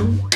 Música